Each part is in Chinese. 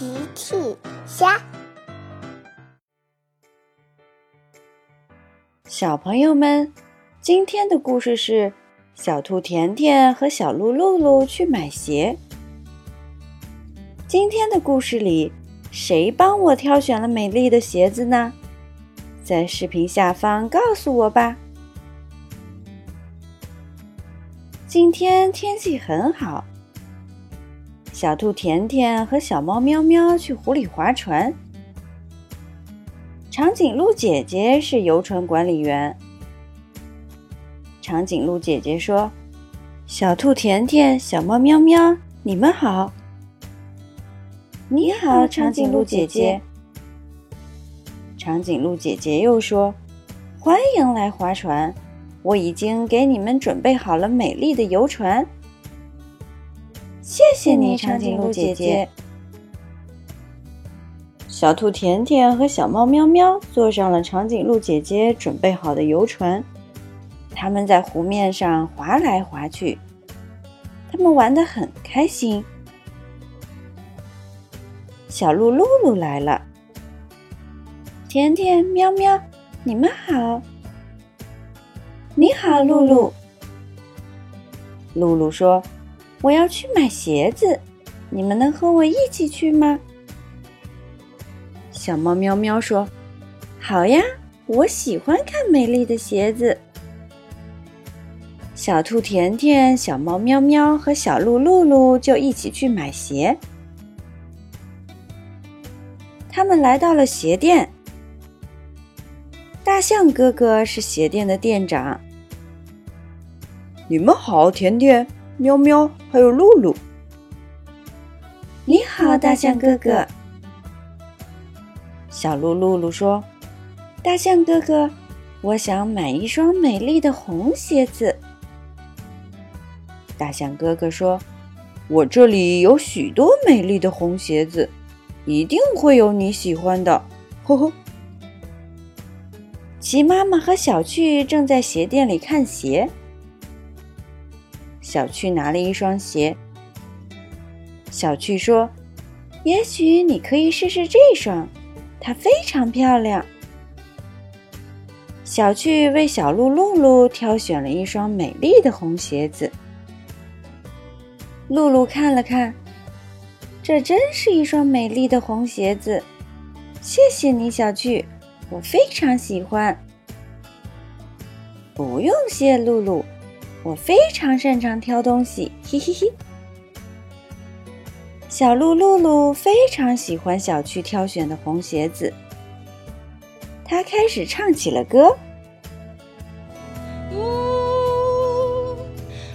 奇趣虾，小朋友们，今天的故事是小兔甜甜和小鹿露露去买鞋。今天的故事里，谁帮我挑选了美丽的鞋子呢？在视频下方告诉我吧。今天天气很好。小兔甜甜和小猫喵喵去湖里划船。长颈鹿姐姐是游船管理员。长颈鹿姐姐说：“小兔甜甜、小猫喵喵，你们好。”你好，长颈鹿姐姐。长颈鹿姐姐又说：“欢迎来划船，我已经给你们准备好了美丽的游船。”谢谢你，长颈鹿姐姐。小兔甜甜和小猫喵喵坐上了长颈鹿姐姐准备好的游船，他们在湖面上划来划去，他们玩得很开心。小鹿露露来了，甜甜、喵喵，你们好。你好，露露。露露说。我要去买鞋子，你们能和我一起去吗？小猫喵喵说：“好呀，我喜欢看美丽的鞋子。”小兔甜甜、小猫喵喵和小鹿露露就一起去买鞋。他们来到了鞋店，大象哥哥是鞋店的店长。你们好，甜甜。喵喵，还有露露。你好，大象哥哥。小鹿露露说：“大象哥哥，我想买一双美丽的红鞋子。”大象哥哥说：“我这里有许多美丽的红鞋子，一定会有你喜欢的。”呵呵。齐妈妈和小趣正在鞋店里看鞋。小趣拿了一双鞋。小趣说：“也许你可以试试这双，它非常漂亮。”小趣为小鹿露露挑选了一双美丽的红鞋子。露露看了看，这真是一双美丽的红鞋子。谢谢你，小趣，我非常喜欢。不用谢，露露。我非常擅长挑东西，嘿嘿嘿。小鹿露露非常喜欢小区挑选的红鞋子，它开始唱起了歌。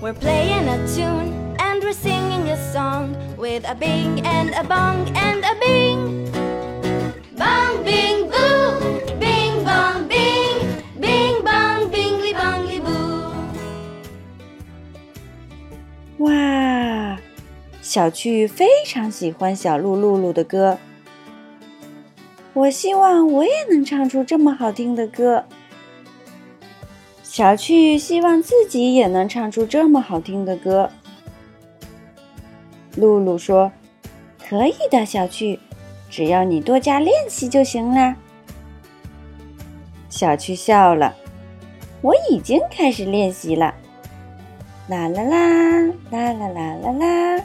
We're playing a tune and we're singing a song with a bing and a bong and a bing. Bong, bing! 小趣非常喜欢小鹿露露的歌。我希望我也能唱出这么好听的歌。小趣希望自己也能唱出这么好听的歌。露露说：“可以的，小趣，只要你多加练习就行啦。”小趣笑了：“我已经开始练习了。”啦啦啦啦啦啦啦啦！